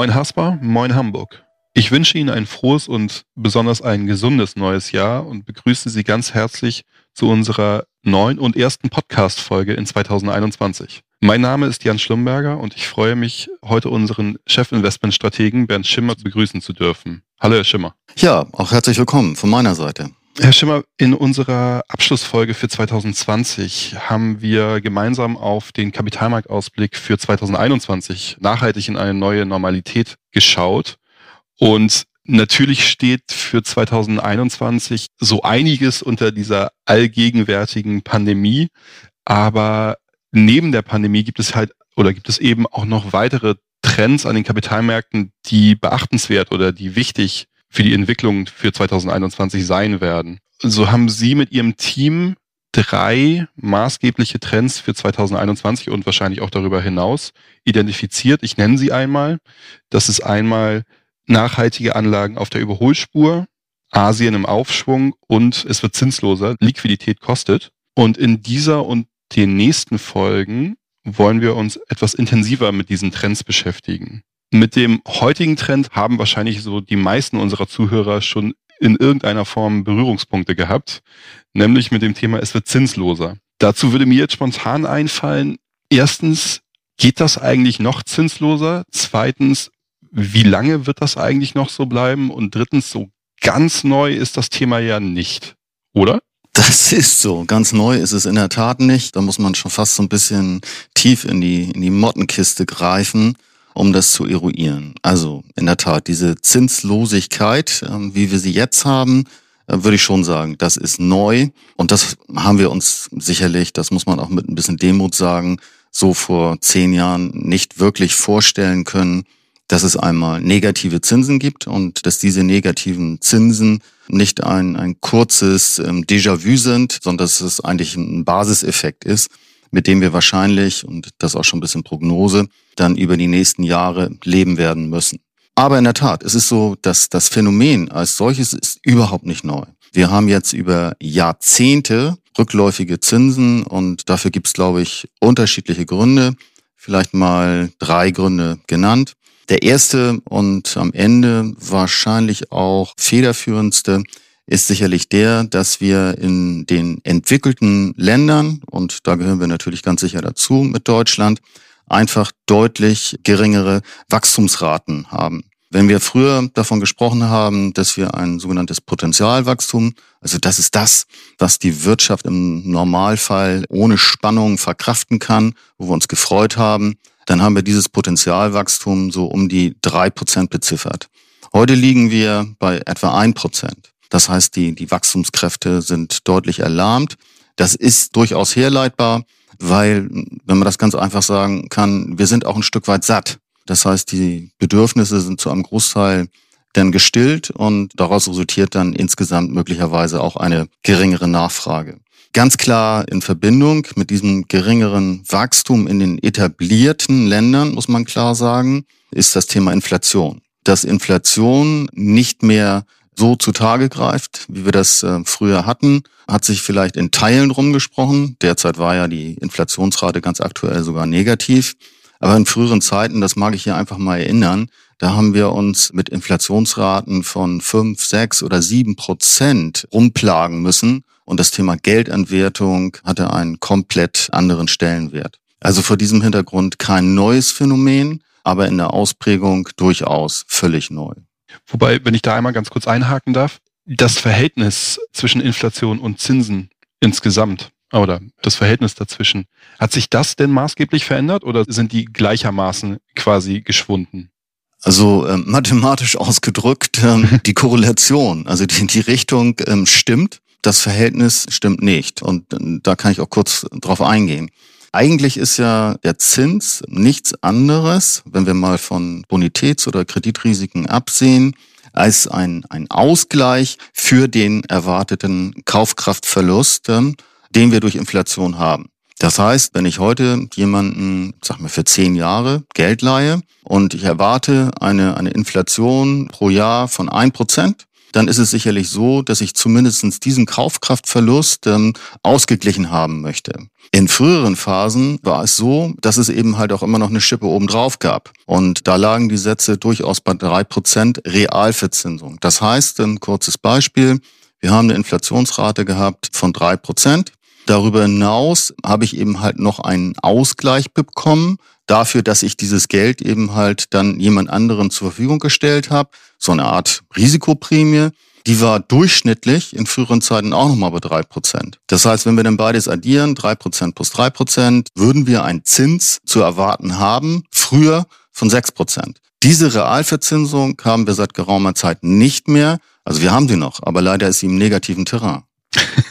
Moin Hasper, moin Hamburg. Ich wünsche Ihnen ein frohes und besonders ein gesundes neues Jahr und begrüße Sie ganz herzlich zu unserer neuen und ersten Podcast-Folge in 2021. Mein Name ist Jan Schlumberger und ich freue mich, heute unseren Chefinvestmentstrategen Bernd Schimmer begrüßen zu dürfen. Hallo, Herr Schimmer. Ja, auch herzlich willkommen von meiner Seite. Herr Schimmer, in unserer Abschlussfolge für 2020 haben wir gemeinsam auf den Kapitalmarktausblick für 2021 nachhaltig in eine neue Normalität geschaut. Und natürlich steht für 2021 so einiges unter dieser allgegenwärtigen Pandemie. Aber neben der Pandemie gibt es halt oder gibt es eben auch noch weitere Trends an den Kapitalmärkten, die beachtenswert oder die wichtig für die Entwicklung für 2021 sein werden. So haben Sie mit Ihrem Team drei maßgebliche Trends für 2021 und wahrscheinlich auch darüber hinaus identifiziert. Ich nenne sie einmal. Das ist einmal nachhaltige Anlagen auf der Überholspur, Asien im Aufschwung und es wird zinsloser, Liquidität kostet. Und in dieser und den nächsten Folgen wollen wir uns etwas intensiver mit diesen Trends beschäftigen. Mit dem heutigen Trend haben wahrscheinlich so die meisten unserer Zuhörer schon in irgendeiner Form Berührungspunkte gehabt, nämlich mit dem Thema, es wird zinsloser. Dazu würde mir jetzt spontan einfallen, erstens, geht das eigentlich noch zinsloser? Zweitens, wie lange wird das eigentlich noch so bleiben? Und drittens, so ganz neu ist das Thema ja nicht, oder? Das ist so. Ganz neu ist es in der Tat nicht. Da muss man schon fast so ein bisschen tief in die, in die Mottenkiste greifen um das zu eruieren. Also in der Tat, diese Zinslosigkeit, äh, wie wir sie jetzt haben, äh, würde ich schon sagen, das ist neu. Und das haben wir uns sicherlich, das muss man auch mit ein bisschen Demut sagen, so vor zehn Jahren nicht wirklich vorstellen können, dass es einmal negative Zinsen gibt und dass diese negativen Zinsen nicht ein, ein kurzes ähm, Déjà-vu sind, sondern dass es eigentlich ein Basiseffekt ist, mit dem wir wahrscheinlich, und das auch schon ein bisschen Prognose, dann über die nächsten Jahre leben werden müssen. Aber in der Tat, es ist so, dass das Phänomen als solches ist überhaupt nicht neu. Wir haben jetzt über Jahrzehnte rückläufige Zinsen und dafür gibt es, glaube ich, unterschiedliche Gründe. Vielleicht mal drei Gründe genannt. Der erste und am Ende wahrscheinlich auch federführendste ist sicherlich der, dass wir in den entwickelten Ländern, und da gehören wir natürlich ganz sicher dazu mit Deutschland, einfach deutlich geringere Wachstumsraten haben. Wenn wir früher davon gesprochen haben, dass wir ein sogenanntes Potenzialwachstum, also das ist das, was die Wirtschaft im Normalfall ohne Spannung verkraften kann, wo wir uns gefreut haben, dann haben wir dieses Potenzialwachstum so um die drei Prozent beziffert. Heute liegen wir bei etwa ein Prozent. Das heißt, die, die Wachstumskräfte sind deutlich erlahmt. Das ist durchaus herleitbar, weil, wenn man das ganz einfach sagen kann, wir sind auch ein Stück weit satt. Das heißt, die Bedürfnisse sind zu einem Großteil dann gestillt und daraus resultiert dann insgesamt möglicherweise auch eine geringere Nachfrage. Ganz klar in Verbindung mit diesem geringeren Wachstum in den etablierten Ländern, muss man klar sagen, ist das Thema Inflation. Dass Inflation nicht mehr so zutage greift, wie wir das äh, früher hatten, hat sich vielleicht in Teilen rumgesprochen. Derzeit war ja die Inflationsrate ganz aktuell sogar negativ. Aber in früheren Zeiten, das mag ich hier einfach mal erinnern, da haben wir uns mit Inflationsraten von fünf, sechs oder sieben Prozent rumplagen müssen. Und das Thema Geldentwertung hatte einen komplett anderen Stellenwert. Also vor diesem Hintergrund kein neues Phänomen, aber in der Ausprägung durchaus völlig neu. Wobei, wenn ich da einmal ganz kurz einhaken darf, das Verhältnis zwischen Inflation und Zinsen insgesamt oder das Verhältnis dazwischen, hat sich das denn maßgeblich verändert oder sind die gleichermaßen quasi geschwunden? Also äh, mathematisch ausgedrückt, ähm, die Korrelation, also die, die Richtung ähm, stimmt, das Verhältnis stimmt nicht. Und äh, da kann ich auch kurz drauf eingehen. Eigentlich ist ja der Zins nichts anderes, wenn wir mal von Bonitäts- oder Kreditrisiken absehen, als ein, ein Ausgleich für den erwarteten Kaufkraftverlust, den wir durch Inflation haben. Das heißt, wenn ich heute jemanden, sag mal, für zehn Jahre Geld leihe und ich erwarte eine, eine Inflation pro Jahr von ein Prozent, dann ist es sicherlich so, dass ich zumindest diesen Kaufkraftverlust ähm, ausgeglichen haben möchte. In früheren Phasen war es so, dass es eben halt auch immer noch eine Schippe obendrauf gab. Und da lagen die Sätze durchaus bei drei Prozent Realverzinsung. Das heißt, ein kurzes Beispiel, wir haben eine Inflationsrate gehabt von drei Prozent. Darüber hinaus habe ich eben halt noch einen Ausgleich bekommen dafür, dass ich dieses Geld eben halt dann jemand anderen zur Verfügung gestellt habe. So eine Art Risikoprämie. Die war durchschnittlich in früheren Zeiten auch nochmal bei drei Prozent. Das heißt, wenn wir dann beides addieren, drei Prozent plus drei Prozent, würden wir einen Zins zu erwarten haben, früher von sechs Prozent. Diese Realverzinsung haben wir seit geraumer Zeit nicht mehr. Also wir haben sie noch, aber leider ist sie im negativen Terrain.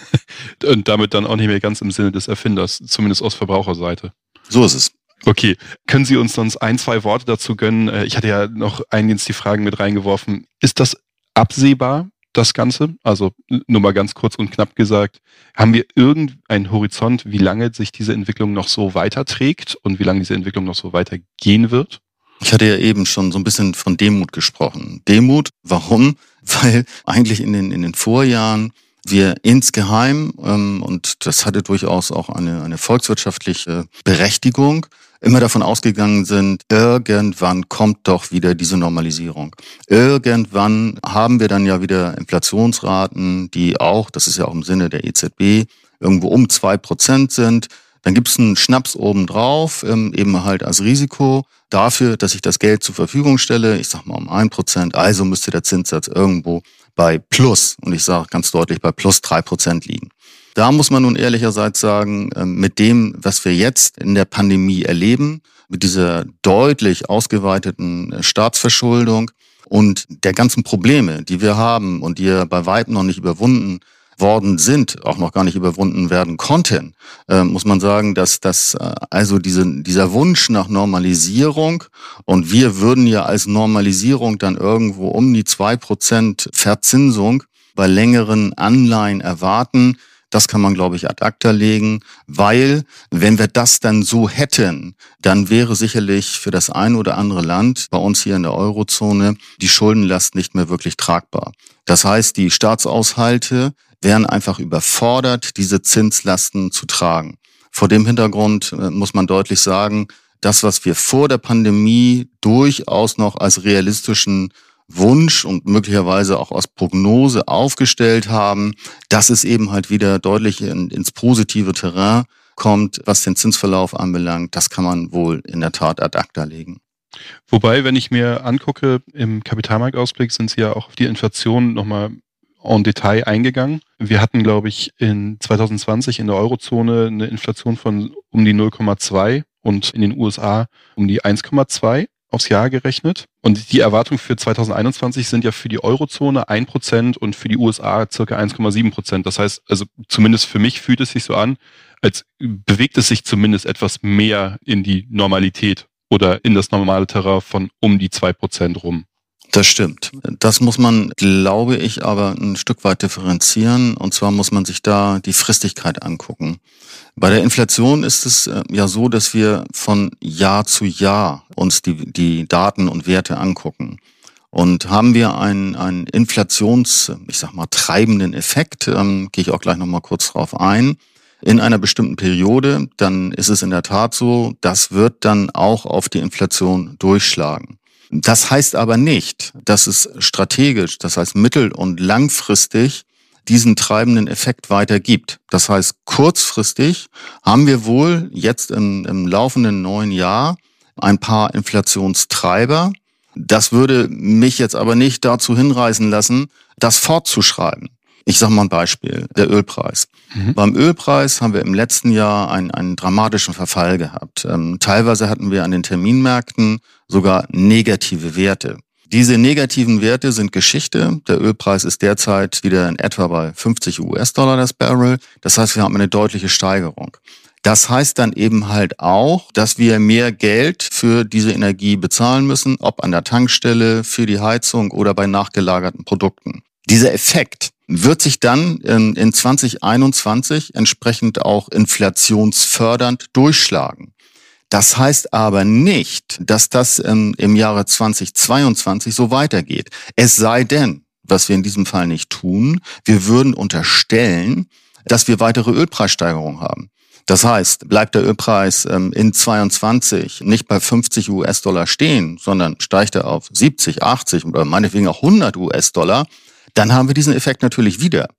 Und damit dann auch nicht mehr ganz im Sinne des Erfinders, zumindest aus Verbraucherseite. So ist es. Okay, können Sie uns sonst ein, zwei Worte dazu gönnen? Äh, ich hatte ja noch eingehend die Fragen mit reingeworfen. Ist das absehbar, das Ganze? Also nur mal ganz kurz und knapp gesagt, haben wir irgendeinen Horizont, wie lange sich diese Entwicklung noch so weiterträgt und wie lange diese Entwicklung noch so weitergehen wird? Ich hatte ja eben schon so ein bisschen von Demut gesprochen. Demut, warum? Weil eigentlich in den, in den Vorjahren wir insgeheim, ähm, und das hatte durchaus auch eine, eine volkswirtschaftliche Berechtigung, immer davon ausgegangen sind, irgendwann kommt doch wieder diese Normalisierung. Irgendwann haben wir dann ja wieder Inflationsraten, die auch, das ist ja auch im Sinne der EZB, irgendwo um zwei Prozent sind. Dann gibt es einen Schnaps obendrauf, ähm, eben halt als Risiko dafür, dass ich das Geld zur Verfügung stelle. Ich sag mal um ein Prozent. Also müsste der Zinssatz irgendwo bei plus, und ich sage ganz deutlich bei plus drei Prozent liegen. Da muss man nun ehrlicherseits sagen, ähm, mit dem, was wir jetzt in der Pandemie erleben, mit dieser deutlich ausgeweiteten Staatsverschuldung und der ganzen Probleme, die wir haben und die ja bei weitem noch nicht überwunden worden sind, auch noch gar nicht überwunden werden konnten, äh, muss man sagen, dass das äh, also diese, dieser Wunsch nach Normalisierung und wir würden ja als Normalisierung dann irgendwo um die zwei Prozent Verzinsung bei längeren Anleihen erwarten, das kann man, glaube ich, ad acta legen, weil wenn wir das dann so hätten, dann wäre sicherlich für das ein oder andere Land bei uns hier in der Eurozone die Schuldenlast nicht mehr wirklich tragbar. Das heißt, die Staatsaushalte wären einfach überfordert, diese Zinslasten zu tragen. Vor dem Hintergrund äh, muss man deutlich sagen, das, was wir vor der Pandemie durchaus noch als realistischen Wunsch und möglicherweise auch aus Prognose aufgestellt haben, dass es eben halt wieder deutlich in, ins positive Terrain kommt, was den Zinsverlauf anbelangt, das kann man wohl in der Tat ad acta legen. Wobei, wenn ich mir angucke, im Kapitalmarktausblick sind Sie ja auch auf die Inflation nochmal en Detail eingegangen. Wir hatten, glaube ich, in 2020 in der Eurozone eine Inflation von um die 0,2 und in den USA um die 1,2 aufs Jahr gerechnet. Und die Erwartungen für 2021 sind ja für die Eurozone 1% und für die USA circa 1,7%. Das heißt, also zumindest für mich fühlt es sich so an, als bewegt es sich zumindest etwas mehr in die Normalität oder in das normale Terrain von um die 2% rum. Das stimmt. Das muss man, glaube ich, aber ein Stück weit differenzieren. Und zwar muss man sich da die Fristigkeit angucken. Bei der Inflation ist es äh, ja so, dass wir von Jahr zu Jahr uns die, die Daten und Werte angucken. Und haben wir einen, einen Inflations, ich sag mal, treibenden Effekt, ähm, gehe ich auch gleich nochmal kurz drauf ein, in einer bestimmten Periode, dann ist es in der Tat so, das wird dann auch auf die Inflation durchschlagen. Das heißt aber nicht, dass es strategisch, das heißt mittel- und langfristig diesen treibenden Effekt weiter gibt. Das heißt, kurzfristig haben wir wohl jetzt im, im laufenden neuen Jahr ein paar Inflationstreiber. Das würde mich jetzt aber nicht dazu hinreißen lassen, das fortzuschreiben. Ich sage mal ein Beispiel, der Ölpreis. Mhm. Beim Ölpreis haben wir im letzten Jahr einen, einen dramatischen Verfall gehabt. Ähm, teilweise hatten wir an den Terminmärkten sogar negative Werte. Diese negativen Werte sind Geschichte. Der Ölpreis ist derzeit wieder in etwa bei 50 US-Dollar das Barrel. Das heißt, wir haben eine deutliche Steigerung. Das heißt dann eben halt auch, dass wir mehr Geld für diese Energie bezahlen müssen, ob an der Tankstelle, für die Heizung oder bei nachgelagerten Produkten. Dieser Effekt wird sich dann in, in 2021 entsprechend auch inflationsfördernd durchschlagen. Das heißt aber nicht, dass das im, im Jahre 2022 so weitergeht. Es sei denn, was wir in diesem Fall nicht tun. Wir würden unterstellen, dass wir weitere Ölpreissteigerungen haben. Das heißt, bleibt der Ölpreis ähm, in 22 nicht bei 50 US-Dollar stehen, sondern steigt er auf 70, 80 oder meinetwegen auch 100 US-Dollar, dann haben wir diesen Effekt natürlich wieder.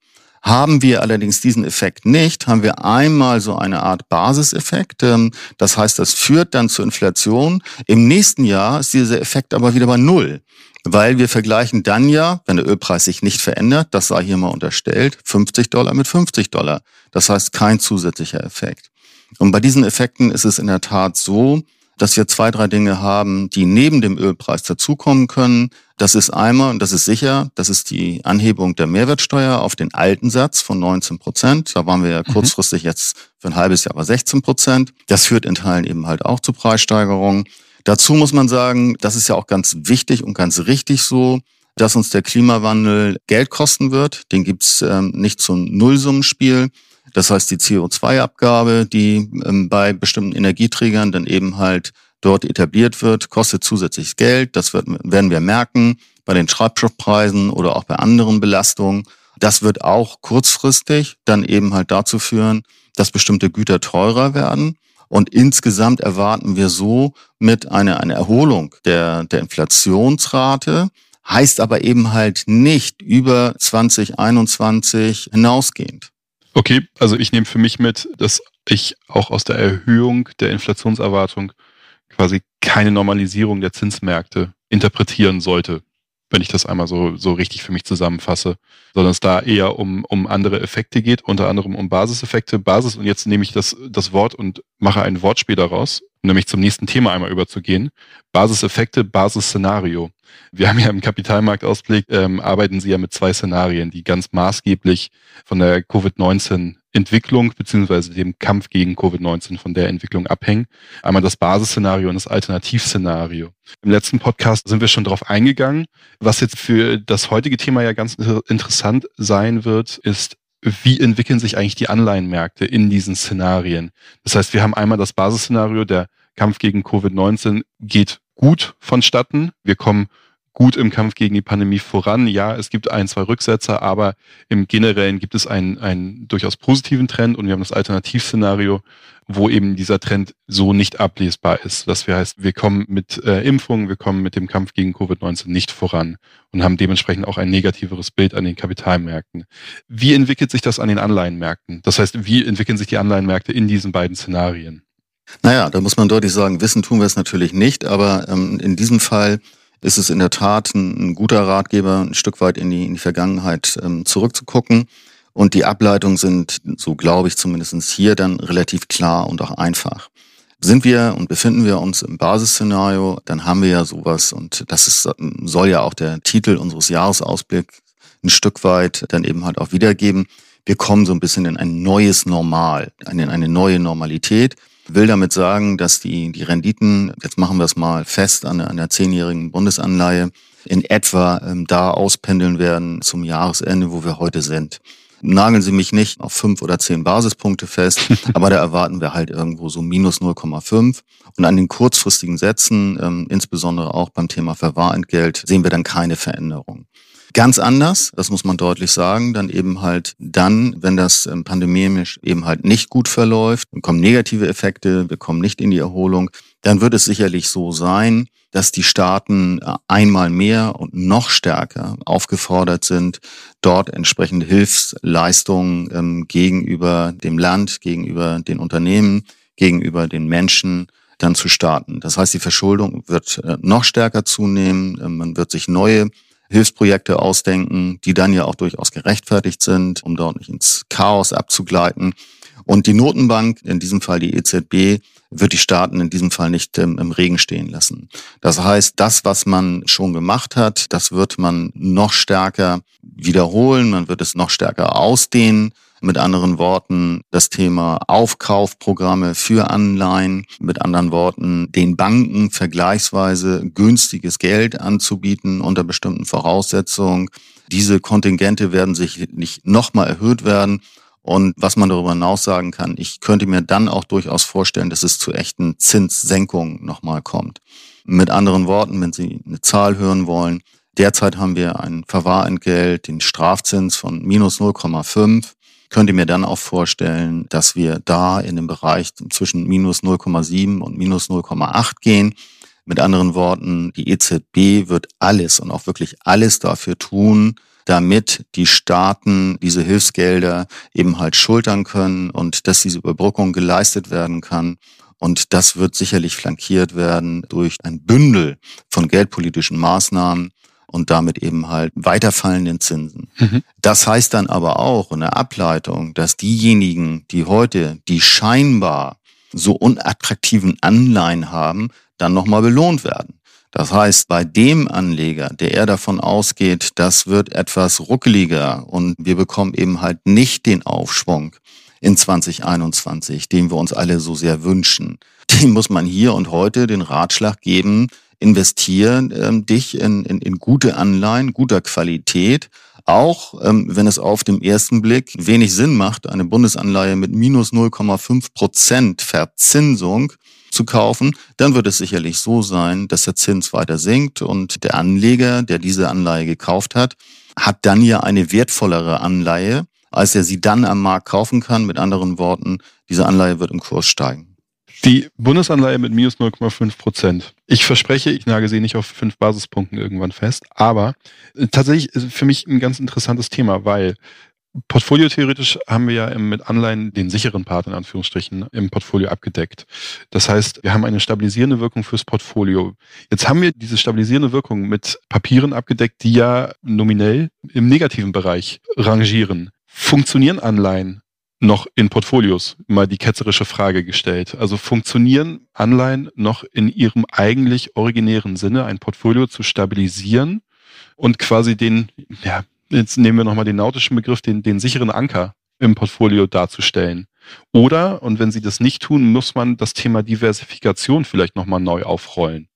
Haben wir allerdings diesen Effekt nicht, haben wir einmal so eine Art Basiseffekt. Ähm, das heißt, das führt dann zur Inflation. Im nächsten Jahr ist dieser Effekt aber wieder bei Null. Weil wir vergleichen dann ja, wenn der Ölpreis sich nicht verändert, das sei hier mal unterstellt, 50 Dollar mit 50 Dollar. Das heißt kein zusätzlicher Effekt. Und bei diesen Effekten ist es in der Tat so, dass wir zwei, drei Dinge haben, die neben dem Ölpreis dazukommen können. Das ist einmal, und das ist sicher, das ist die Anhebung der Mehrwertsteuer auf den alten Satz von 19 Prozent. Da waren wir ja mhm. kurzfristig jetzt für ein halbes Jahr bei 16 Prozent. Das führt in Teilen eben halt auch zu Preissteigerungen. Dazu muss man sagen, das ist ja auch ganz wichtig und ganz richtig so, dass uns der Klimawandel Geld kosten wird. Den gibt's ähm, nicht zum Nullsummenspiel. Das heißt, die CO2-Abgabe, die ähm, bei bestimmten Energieträgern dann eben halt dort etabliert wird, kostet zusätzliches Geld. Das wird, werden wir merken bei den Schreibstoffpreisen oder auch bei anderen Belastungen. Das wird auch kurzfristig dann eben halt dazu führen, dass bestimmte Güter teurer werden. Und insgesamt erwarten wir so mit einer, einer Erholung der, der Inflationsrate, heißt aber eben halt nicht über 2021 hinausgehend. Okay, also ich nehme für mich mit, dass ich auch aus der Erhöhung der Inflationserwartung quasi keine Normalisierung der Zinsmärkte interpretieren sollte wenn ich das einmal so, so richtig für mich zusammenfasse, sondern es da eher um, um andere Effekte geht, unter anderem um Basiseffekte. Basis, und jetzt nehme ich das, das Wort und mache ein Wortspiel daraus, nämlich zum nächsten Thema einmal überzugehen. Basiseffekte, Basisszenario. Wir haben ja im Kapitalmarktausblick, ähm, arbeiten Sie ja mit zwei Szenarien, die ganz maßgeblich von der Covid-19 Entwicklung beziehungsweise dem Kampf gegen Covid-19 von der Entwicklung abhängen. Einmal das Basisszenario und das Alternativszenario. Im letzten Podcast sind wir schon darauf eingegangen. Was jetzt für das heutige Thema ja ganz interessant sein wird, ist, wie entwickeln sich eigentlich die Anleihenmärkte in diesen Szenarien? Das heißt, wir haben einmal das Basisszenario, der Kampf gegen Covid-19 geht gut vonstatten. Wir kommen gut im Kampf gegen die Pandemie voran. Ja, es gibt ein, zwei Rücksetzer, aber im Generellen gibt es einen, einen durchaus positiven Trend und wir haben das Alternativszenario, wo eben dieser Trend so nicht ablesbar ist. Das heißt, wir kommen mit äh, Impfungen, wir kommen mit dem Kampf gegen Covid-19 nicht voran und haben dementsprechend auch ein negativeres Bild an den Kapitalmärkten. Wie entwickelt sich das an den Anleihenmärkten? Das heißt, wie entwickeln sich die Anleihenmärkte in diesen beiden Szenarien? Naja, da muss man deutlich sagen, wissen tun wir es natürlich nicht, aber ähm, in diesem Fall ist es in der Tat ein, ein guter Ratgeber, ein Stück weit in die, in die Vergangenheit ähm, zurückzugucken. Und die Ableitungen sind, so glaube ich zumindest hier, dann relativ klar und auch einfach. Sind wir und befinden wir uns im Basisszenario, dann haben wir ja sowas, und das ist, soll ja auch der Titel unseres Jahresausblicks ein Stück weit dann eben halt auch wiedergeben. Wir kommen so ein bisschen in ein neues Normal, in eine neue Normalität will damit sagen, dass die, die Renditen, jetzt machen wir es mal fest an, an der zehnjährigen Bundesanleihe, in etwa ähm, da auspendeln werden zum Jahresende, wo wir heute sind. Nageln Sie mich nicht auf fünf oder zehn Basispunkte fest, aber da erwarten wir halt irgendwo so minus 0,5. Und an den kurzfristigen Sätzen, ähm, insbesondere auch beim Thema Verwahrentgelt, sehen wir dann keine Veränderung. Ganz anders, das muss man deutlich sagen, dann eben halt dann, wenn das ähm, pandemisch eben halt nicht gut verläuft, dann kommen negative Effekte, wir kommen nicht in die Erholung, dann wird es sicherlich so sein, dass die Staaten äh, einmal mehr und noch stärker aufgefordert sind, dort entsprechende Hilfsleistungen ähm, gegenüber dem Land, gegenüber den Unternehmen, gegenüber den Menschen dann zu starten. Das heißt, die Verschuldung wird äh, noch stärker zunehmen, äh, man wird sich neue Hilfsprojekte ausdenken, die dann ja auch durchaus gerechtfertigt sind, um dort nicht ins Chaos abzugleiten. Und die Notenbank, in diesem Fall die EZB, wird die Staaten in diesem Fall nicht ähm, im Regen stehen lassen. Das heißt, das, was man schon gemacht hat, das wird man noch stärker wiederholen, man wird es noch stärker ausdehnen. Mit anderen Worten, das Thema Aufkaufprogramme für Anleihen, mit anderen Worten, den Banken vergleichsweise günstiges Geld anzubieten unter bestimmten Voraussetzungen. Diese Kontingente werden sich nicht nochmal erhöht werden. Und was man darüber hinaus sagen kann, ich könnte mir dann auch durchaus vorstellen, dass es zu echten Zinssenkungen nochmal kommt. Mit anderen Worten, wenn Sie eine Zahl hören wollen, Derzeit haben wir ein Verwahrentgelt, den Strafzins von minus 0,5 könnte mir dann auch vorstellen, dass wir da in dem Bereich zwischen minus 0,7 und minus 0,8 gehen. Mit anderen Worten, die EZB wird alles und auch wirklich alles dafür tun, damit die Staaten diese Hilfsgelder eben halt schultern können und dass diese Überbrückung geleistet werden kann. Und das wird sicherlich flankiert werden durch ein Bündel von geldpolitischen Maßnahmen, und damit eben halt weiterfallenden Zinsen. Mhm. Das heißt dann aber auch in der Ableitung, dass diejenigen, die heute die scheinbar so unattraktiven Anleihen haben, dann nochmal belohnt werden. Das heißt, bei dem Anleger, der eher davon ausgeht, das wird etwas ruckeliger und wir bekommen eben halt nicht den Aufschwung in 2021, den wir uns alle so sehr wünschen, dem muss man hier und heute den Ratschlag geben, investieren ähm, dich in, in, in gute Anleihen, guter Qualität, auch ähm, wenn es auf dem ersten Blick wenig Sinn macht, eine Bundesanleihe mit minus 0,5 Prozent Verzinsung zu kaufen, dann wird es sicherlich so sein, dass der Zins weiter sinkt und der Anleger, der diese Anleihe gekauft hat, hat dann ja eine wertvollere Anleihe, als er sie dann am Markt kaufen kann. Mit anderen Worten, diese Anleihe wird im Kurs steigen. Die Bundesanleihe mit minus 0,5 Prozent. Ich verspreche, ich nage sie nicht auf fünf Basispunkten irgendwann fest, aber äh, tatsächlich ist für mich ein ganz interessantes Thema, weil Portfolio-theoretisch haben wir ja mit Anleihen den sicheren Part in Anführungsstrichen im Portfolio abgedeckt. Das heißt, wir haben eine stabilisierende Wirkung fürs Portfolio. Jetzt haben wir diese stabilisierende Wirkung mit Papieren abgedeckt, die ja nominell im negativen Bereich rangieren. Funktionieren Anleihen noch in Portfolios mal die ketzerische Frage gestellt. Also funktionieren Anleihen noch in ihrem eigentlich originären Sinne, ein Portfolio zu stabilisieren und quasi den, ja, jetzt nehmen wir nochmal den nautischen Begriff, den, den sicheren Anker im Portfolio darzustellen. Oder, und wenn sie das nicht tun, muss man das Thema Diversifikation vielleicht nochmal neu aufrollen.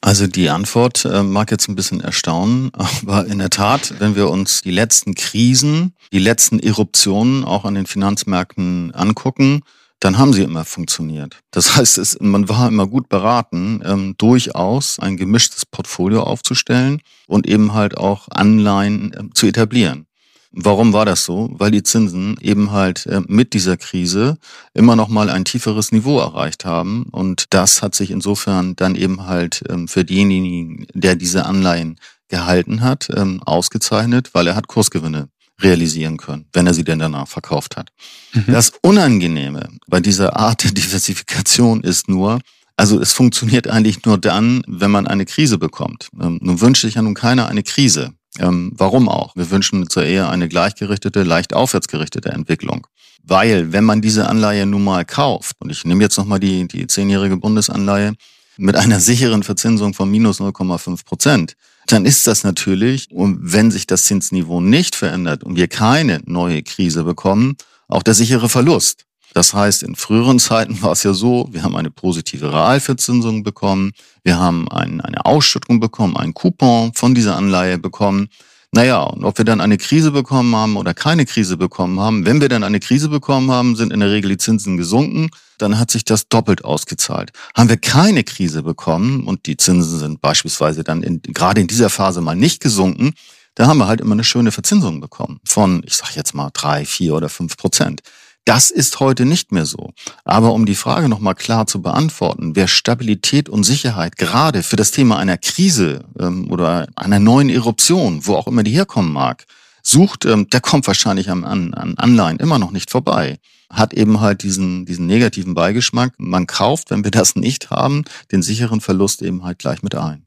Also die Antwort äh, mag jetzt ein bisschen erstaunen, aber in der Tat, wenn wir uns die letzten Krisen, die letzten Eruptionen auch an den Finanzmärkten angucken, dann haben sie immer funktioniert. Das heißt, es, man war immer gut beraten, ähm, durchaus ein gemischtes Portfolio aufzustellen und eben halt auch Anleihen äh, zu etablieren. Warum war das so? Weil die Zinsen eben halt äh, mit dieser Krise immer noch mal ein tieferes Niveau erreicht haben. Und das hat sich insofern dann eben halt ähm, für denjenigen, der diese Anleihen gehalten hat, ähm, ausgezeichnet, weil er hat Kursgewinne realisieren können, wenn er sie denn danach verkauft hat. Mhm. Das Unangenehme bei dieser Art der Diversifikation ist nur, also es funktioniert eigentlich nur dann, wenn man eine Krise bekommt. Ähm, nun wünscht sich ja nun keiner eine Krise. Ähm, warum auch? Wir wünschen uns eher eine gleichgerichtete, leicht aufwärtsgerichtete Entwicklung. Weil, wenn man diese Anleihe nun mal kauft, und ich nehme jetzt nochmal die, die zehnjährige Bundesanleihe, mit einer sicheren Verzinsung von minus 0,5 Prozent, dann ist das natürlich, und wenn sich das Zinsniveau nicht verändert und wir keine neue Krise bekommen, auch der sichere Verlust. Das heißt, in früheren Zeiten war es ja so, wir haben eine positive Realverzinsung bekommen, wir haben ein, eine Ausschüttung bekommen, einen Coupon von dieser Anleihe bekommen. Naja, und ob wir dann eine Krise bekommen haben oder keine Krise bekommen haben, wenn wir dann eine Krise bekommen haben, sind in der Regel die Zinsen gesunken, dann hat sich das doppelt ausgezahlt. Haben wir keine Krise bekommen und die Zinsen sind beispielsweise dann in, gerade in dieser Phase mal nicht gesunken, da haben wir halt immer eine schöne Verzinsung bekommen von, ich sag jetzt mal, drei, vier oder fünf Prozent. Das ist heute nicht mehr so. Aber um die Frage nochmal klar zu beantworten, wer Stabilität und Sicherheit gerade für das Thema einer Krise ähm, oder einer neuen Eruption, wo auch immer die herkommen mag, sucht, ähm, der kommt wahrscheinlich an, an, an Anleihen immer noch nicht vorbei. Hat eben halt diesen, diesen negativen Beigeschmack. Man kauft, wenn wir das nicht haben, den sicheren Verlust eben halt gleich mit ein.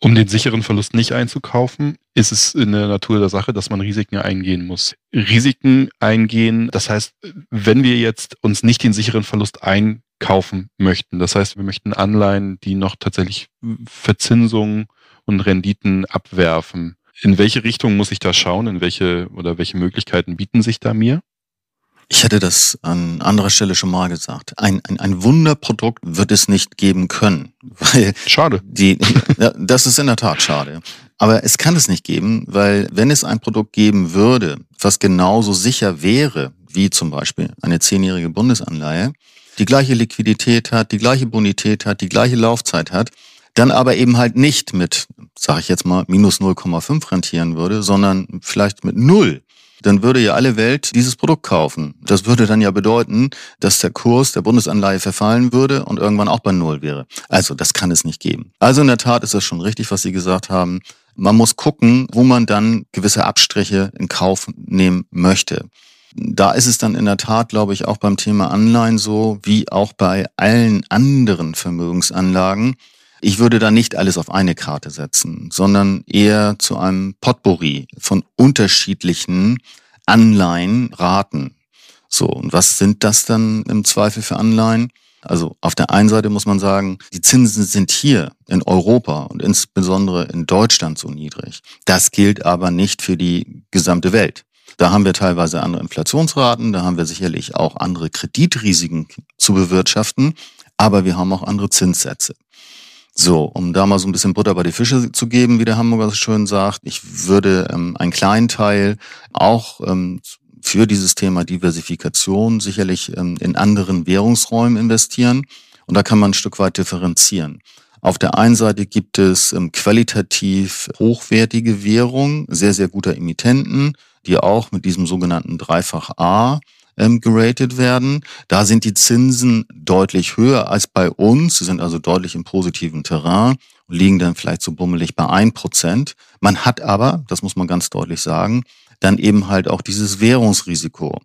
Um den sicheren Verlust nicht einzukaufen, ist es in der Natur der Sache, dass man Risiken eingehen muss. Risiken eingehen, das heißt, wenn wir jetzt uns nicht den sicheren Verlust einkaufen möchten, das heißt, wir möchten Anleihen, die noch tatsächlich Verzinsungen und Renditen abwerfen. In welche Richtung muss ich da schauen? In welche oder welche Möglichkeiten bieten sich da mir? Ich hätte das an anderer Stelle schon mal gesagt. Ein, ein, ein Wunderprodukt wird es nicht geben können. Weil schade. Die, das ist in der Tat schade. Aber es kann es nicht geben, weil wenn es ein Produkt geben würde, was genauso sicher wäre, wie zum Beispiel eine zehnjährige Bundesanleihe, die gleiche Liquidität hat, die gleiche Bonität hat, die gleiche Laufzeit hat, dann aber eben halt nicht mit, sage ich jetzt mal, minus 0,5 rentieren würde, sondern vielleicht mit null, dann würde ja alle Welt dieses Produkt kaufen. Das würde dann ja bedeuten, dass der Kurs der Bundesanleihe verfallen würde und irgendwann auch bei Null wäre. Also das kann es nicht geben. Also in der Tat ist das schon richtig, was Sie gesagt haben. Man muss gucken, wo man dann gewisse Abstriche in Kauf nehmen möchte. Da ist es dann in der Tat, glaube ich, auch beim Thema Anleihen so, wie auch bei allen anderen Vermögensanlagen. Ich würde da nicht alles auf eine Karte setzen, sondern eher zu einem Potpourri von unterschiedlichen Anleihen raten. So, und was sind das dann im Zweifel für Anleihen? Also auf der einen Seite muss man sagen, die Zinsen sind hier in Europa und insbesondere in Deutschland so niedrig. Das gilt aber nicht für die gesamte Welt. Da haben wir teilweise andere Inflationsraten, da haben wir sicherlich auch andere Kreditrisiken zu bewirtschaften, aber wir haben auch andere Zinssätze. So, um da mal so ein bisschen Butter bei die Fische zu geben, wie der Hamburger so schön sagt, ich würde ähm, einen kleinen Teil auch ähm, für dieses Thema Diversifikation sicherlich ähm, in anderen Währungsräumen investieren. Und da kann man ein Stück weit differenzieren. Auf der einen Seite gibt es ähm, qualitativ hochwertige Währungen, sehr, sehr guter Emittenten, die auch mit diesem sogenannten Dreifach A ähm, geratet werden. Da sind die Zinsen deutlich höher als bei uns. Sie sind also deutlich im positiven Terrain und liegen dann vielleicht so bummelig bei ein Prozent. Man hat aber, das muss man ganz deutlich sagen, dann eben halt auch dieses Währungsrisiko.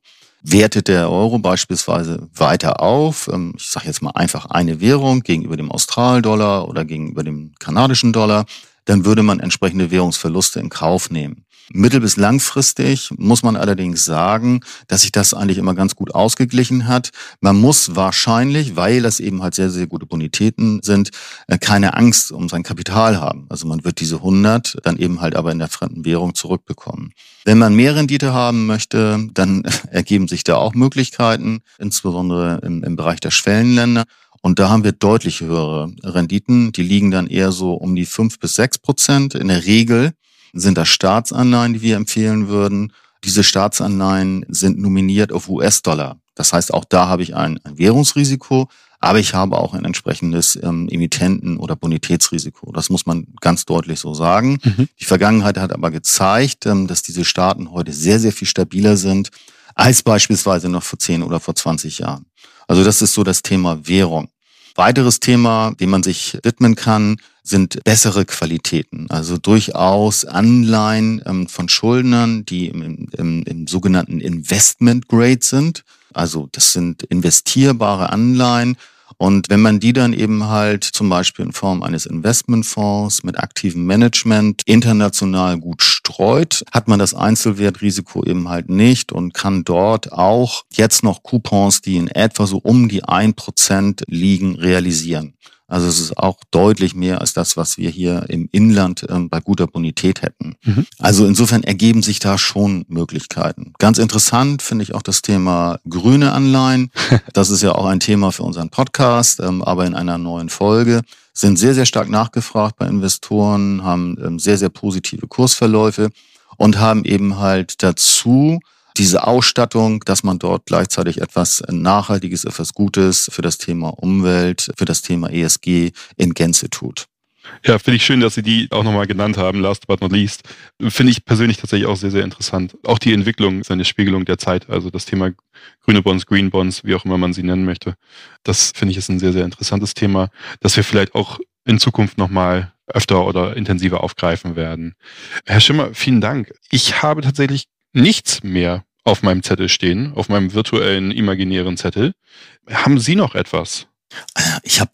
Wertet der Euro beispielsweise weiter auf, ähm, ich sage jetzt mal einfach eine Währung gegenüber dem Australdollar oder gegenüber dem kanadischen Dollar, dann würde man entsprechende Währungsverluste in Kauf nehmen. Mittel- bis langfristig muss man allerdings sagen, dass sich das eigentlich immer ganz gut ausgeglichen hat. Man muss wahrscheinlich, weil das eben halt sehr, sehr gute Bonitäten sind, äh, keine Angst um sein Kapital haben. Also man wird diese 100 dann eben halt aber in der fremden Währung zurückbekommen. Wenn man mehr Rendite haben möchte, dann ergeben sich da auch Möglichkeiten, insbesondere im, im Bereich der Schwellenländer. Und da haben wir deutlich höhere Renditen. Die liegen dann eher so um die fünf bis sechs Prozent in der Regel sind das Staatsanleihen, die wir empfehlen würden. Diese Staatsanleihen sind nominiert auf US-Dollar. Das heißt, auch da habe ich ein, ein Währungsrisiko, aber ich habe auch ein entsprechendes ähm, Emittenten- oder Bonitätsrisiko. Das muss man ganz deutlich so sagen. Mhm. Die Vergangenheit hat aber gezeigt, ähm, dass diese Staaten heute sehr, sehr viel stabiler sind als beispielsweise noch vor 10 oder vor 20 Jahren. Also das ist so das Thema Währung. Weiteres Thema, dem man sich widmen kann, sind bessere Qualitäten. Also durchaus Anleihen ähm, von Schuldnern, die im, im, im sogenannten Investment Grade sind. Also das sind investierbare Anleihen, und wenn man die dann eben halt zum Beispiel in Form eines Investmentfonds mit aktivem Management international gut streut, hat man das Einzelwertrisiko eben halt nicht und kann dort auch jetzt noch Coupons, die in etwa so um die ein Prozent liegen, realisieren. Also es ist auch deutlich mehr als das, was wir hier im Inland ähm, bei guter Bonität hätten. Mhm. Also insofern ergeben sich da schon Möglichkeiten. Ganz interessant finde ich auch das Thema grüne Anleihen. Das ist ja auch ein Thema für unseren Podcast, ähm, aber in einer neuen Folge sind sehr, sehr stark nachgefragt bei Investoren, haben ähm, sehr, sehr positive Kursverläufe und haben eben halt dazu diese Ausstattung, dass man dort gleichzeitig etwas Nachhaltiges, etwas Gutes für das Thema Umwelt, für das Thema ESG in Gänze tut. Ja, finde ich schön, dass Sie die auch nochmal genannt haben, last but not least. Finde ich persönlich tatsächlich auch sehr, sehr interessant. Auch die Entwicklung ist eine Spiegelung der Zeit, also das Thema grüne Bonds, Green Bonds, wie auch immer man sie nennen möchte. Das finde ich ist ein sehr, sehr interessantes Thema, das wir vielleicht auch in Zukunft nochmal öfter oder intensiver aufgreifen werden. Herr Schimmer, vielen Dank. Ich habe tatsächlich nichts mehr auf meinem Zettel stehen, auf meinem virtuellen, imaginären Zettel. Haben Sie noch etwas? Ich habe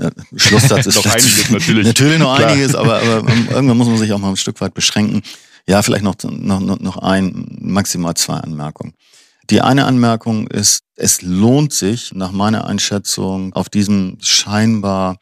äh, Schlusssatz ist noch einiges natürlich. Natürlich noch Klar. einiges, aber, aber irgendwann muss man sich auch mal ein Stück weit beschränken. Ja, vielleicht noch, noch, noch ein, maximal zwei Anmerkungen. Die eine Anmerkung ist, es lohnt sich nach meiner Einschätzung auf diesem scheinbar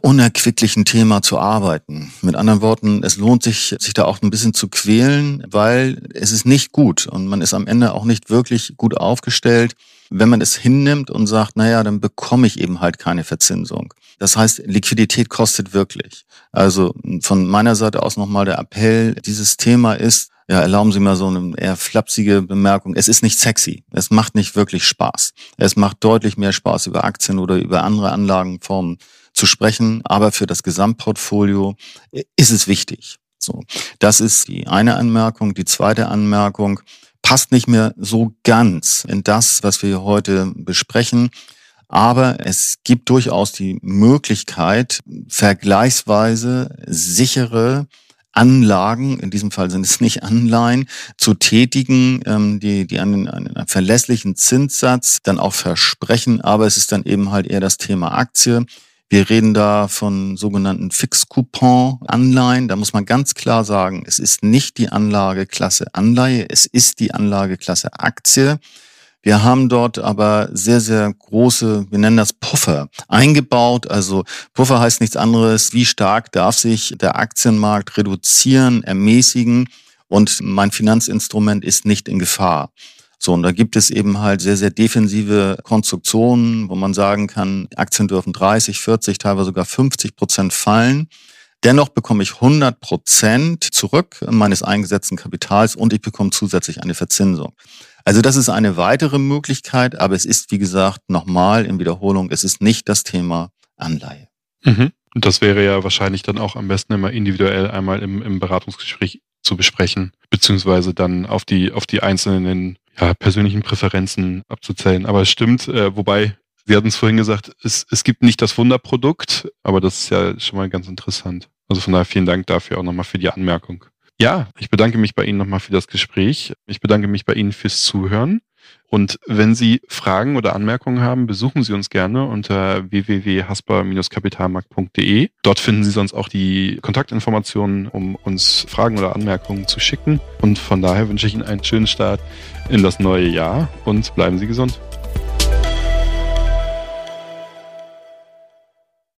unerquicklichen Thema zu arbeiten. Mit anderen Worten, es lohnt sich, sich da auch ein bisschen zu quälen, weil es ist nicht gut und man ist am Ende auch nicht wirklich gut aufgestellt, wenn man es hinnimmt und sagt, naja, dann bekomme ich eben halt keine Verzinsung. Das heißt, Liquidität kostet wirklich. Also von meiner Seite aus nochmal der Appell, dieses Thema ist, ja, erlauben Sie mal so eine eher flapsige Bemerkung. Es ist nicht sexy. Es macht nicht wirklich Spaß. Es macht deutlich mehr Spaß, über Aktien oder über andere Anlagenformen zu sprechen, aber für das Gesamtportfolio ist es wichtig. So, das ist die eine Anmerkung. Die zweite Anmerkung passt nicht mehr so ganz in das, was wir heute besprechen. Aber es gibt durchaus die Möglichkeit, vergleichsweise sichere Anlagen, in diesem Fall sind es nicht Anleihen, zu tätigen, ähm, die, die einen, einen verlässlichen Zinssatz dann auch versprechen. Aber es ist dann eben halt eher das Thema Aktie. Wir reden da von sogenannten Fixcoupon-Anleihen. Da muss man ganz klar sagen, es ist nicht die Anlageklasse Anleihe, es ist die Anlageklasse Aktie. Wir haben dort aber sehr, sehr große, wir nennen das Puffer, eingebaut. Also Puffer heißt nichts anderes, wie stark darf sich der Aktienmarkt reduzieren, ermäßigen und mein Finanzinstrument ist nicht in Gefahr. So, und da gibt es eben halt sehr, sehr defensive Konstruktionen, wo man sagen kann, Aktien dürfen 30, 40, teilweise sogar 50 Prozent fallen. Dennoch bekomme ich 100 Prozent zurück meines eingesetzten Kapitals und ich bekomme zusätzlich eine Verzinsung. Also das ist eine weitere Möglichkeit, aber es ist, wie gesagt, nochmal in Wiederholung, es ist nicht das Thema Anleihe. Mhm. Das wäre ja wahrscheinlich dann auch am besten immer individuell einmal im, im Beratungsgespräch zu besprechen, beziehungsweise dann auf die, auf die einzelnen ja, persönlichen Präferenzen abzuzählen. Aber es stimmt, äh, wobei, wir hatten es vorhin gesagt, es, es gibt nicht das Wunderprodukt, aber das ist ja schon mal ganz interessant. Also von daher vielen Dank dafür auch nochmal für die Anmerkung. Ja, ich bedanke mich bei Ihnen nochmal für das Gespräch. Ich bedanke mich bei Ihnen fürs Zuhören. Und wenn Sie Fragen oder Anmerkungen haben, besuchen Sie uns gerne unter www.hasper-kapitalmarkt.de. Dort finden Sie sonst auch die Kontaktinformationen, um uns Fragen oder Anmerkungen zu schicken. Und von daher wünsche ich Ihnen einen schönen Start in das neue Jahr und bleiben Sie gesund.